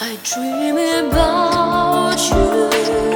I dream about you.